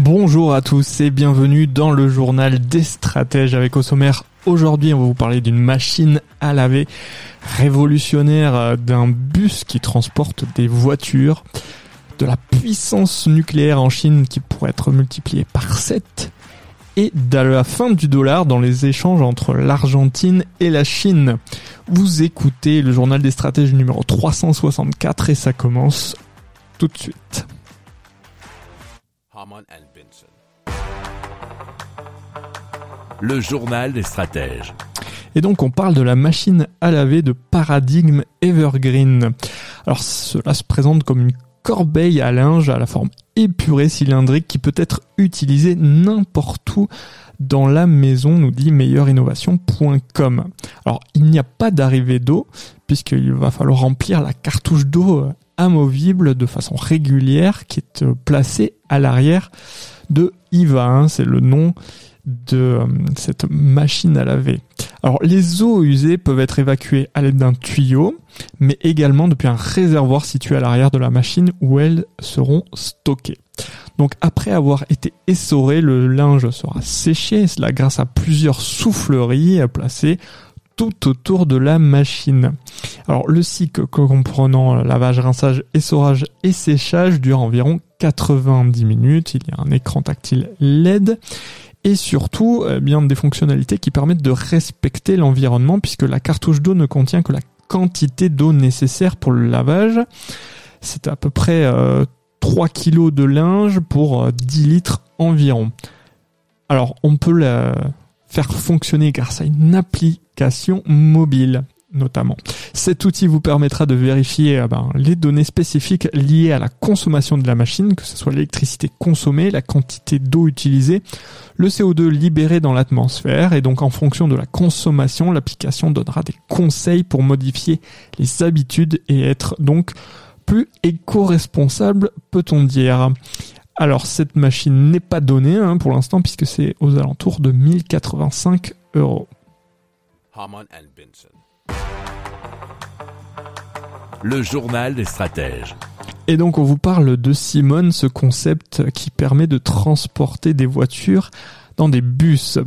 Bonjour à tous et bienvenue dans le journal des stratèges avec au aujourd'hui on va vous parler d'une machine à laver révolutionnaire euh, d'un bus qui transporte des voitures de la puissance nucléaire en Chine qui pourrait être multipliée par 7 et de la fin du dollar dans les échanges entre l'Argentine et la Chine. Vous écoutez le journal des stratèges numéro 364 et ça commence tout de suite. Le journal des stratèges. Et donc on parle de la machine à laver de paradigme Evergreen. Alors cela se présente comme une corbeille à linge à la forme épurée cylindrique qui peut être utilisée n'importe où dans la maison, nous dit meilleurinnovation.com. Alors il n'y a pas d'arrivée d'eau puisqu'il va falloir remplir la cartouche d'eau euh, amovible de façon régulière qui est euh, placée à l'arrière de IVA. hein, c'est le nom de euh, cette machine à laver. Alors les eaux usées peuvent être évacuées à l'aide d'un tuyau, mais également depuis un réservoir situé à l'arrière de la machine où elles seront stockées. Donc après avoir été essoré, le linge sera séché, cela grâce à plusieurs souffleries placées tout autour de la machine. Alors le cycle comprenant lavage, rinçage, essorage et séchage dure environ 90 minutes. Il y a un écran tactile LED et surtout eh bien des fonctionnalités qui permettent de respecter l'environnement puisque la cartouche d'eau ne contient que la quantité d'eau nécessaire pour le lavage. C'est à peu près euh, 3 kg de linge pour euh, 10 litres environ. Alors on peut la faire fonctionner grâce à une application mobile notamment. Cet outil vous permettra de vérifier euh, ben, les données spécifiques liées à la consommation de la machine, que ce soit l'électricité consommée, la quantité d'eau utilisée, le CO2 libéré dans l'atmosphère, et donc en fonction de la consommation, l'application donnera des conseils pour modifier les habitudes et être donc plus éco-responsable, peut-on dire. Alors cette machine n'est pas donnée hein, pour l'instant puisque c'est aux alentours de 1085 euros. Haman and Benson. Le journal des stratèges. Et donc on vous parle de Simone, ce concept qui permet de transporter des voitures dans des bus.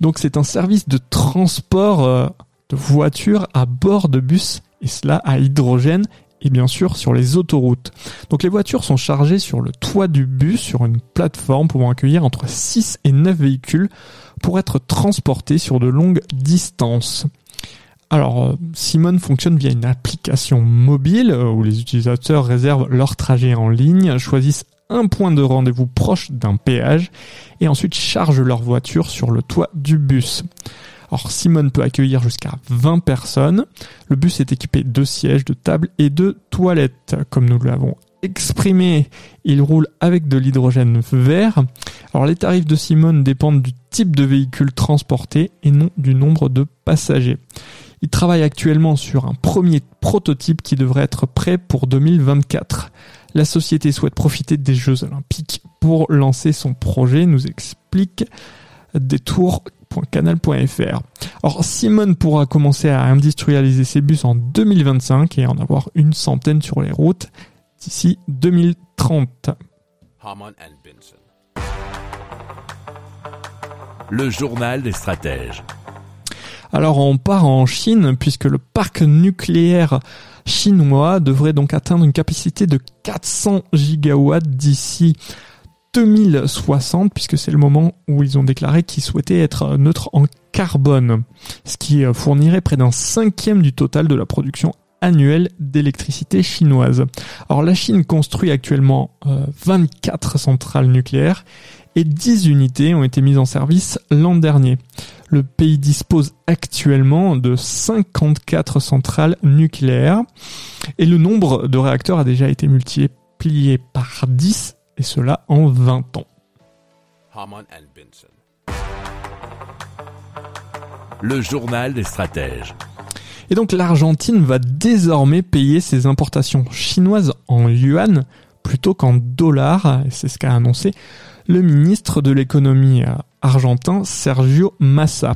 Donc c'est un service de transport euh, de voitures à bord de bus et cela à hydrogène et bien sûr sur les autoroutes. Donc les voitures sont chargées sur le toit du bus sur une plateforme pouvant accueillir entre 6 et 9 véhicules pour être transportés sur de longues distances. Alors, euh, Simone fonctionne via une application mobile euh, où les utilisateurs réservent leur trajet en ligne, choisissent un point de rendez-vous proche d'un péage et ensuite chargent leur voiture sur le toit du bus. Alors Simone peut accueillir jusqu'à 20 personnes. Le bus est équipé de sièges, de tables et de toilettes. Comme nous l'avons exprimé, il roule avec de l'hydrogène vert. Alors les tarifs de Simone dépendent du type de véhicule transporté et non du nombre de passagers. Il travaille actuellement sur un premier prototype qui devrait être prêt pour 2024. La société souhaite profiter des Jeux Olympiques pour lancer son projet, nous explique détour.canal.fr. Alors Simone pourra commencer à industrialiser ses bus en 2025 et en avoir une centaine sur les routes d'ici 2030. Haman and Benson. Le journal des stratèges. Alors on part en Chine puisque le parc nucléaire chinois devrait donc atteindre une capacité de 400 gigawatts d'ici 2060 puisque c'est le moment où ils ont déclaré qu'ils souhaitaient être neutres en carbone, ce qui fournirait près d'un cinquième du total de la production annuelle d'électricité chinoise. Alors la Chine construit actuellement euh, 24 centrales nucléaires et 10 unités ont été mises en service l'an dernier. Le pays dispose actuellement de 54 centrales nucléaires et le nombre de réacteurs a déjà été multiplié par 10 et cela en 20 ans. Le journal des stratèges. Et donc l'Argentine va désormais payer ses importations chinoises en yuan plutôt qu'en dollars, et c'est ce qu'a annoncé le ministre de l'économie euh, argentin Sergio Massa.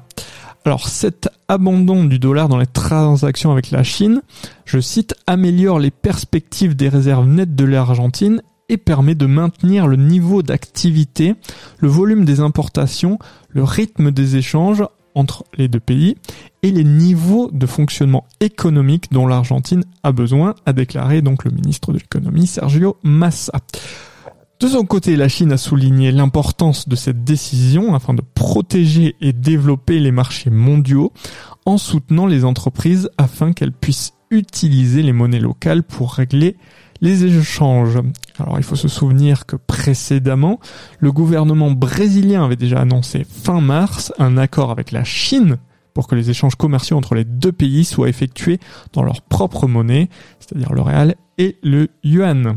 Alors cet abandon du dollar dans les transactions avec la Chine, je cite, améliore les perspectives des réserves nettes de l'Argentine et permet de maintenir le niveau d'activité, le volume des importations, le rythme des échanges entre les deux pays et les niveaux de fonctionnement économique dont l'Argentine a besoin, a déclaré donc le ministre de l'économie Sergio Massa. De son côté, la Chine a souligné l'importance de cette décision afin de protéger et développer les marchés mondiaux en soutenant les entreprises afin qu'elles puissent utiliser les monnaies locales pour régler les échanges. Alors il faut se souvenir que précédemment, le gouvernement brésilien avait déjà annoncé fin mars un accord avec la Chine pour que les échanges commerciaux entre les deux pays soient effectués dans leur propre monnaie, c'est-à-dire le réal et le yuan.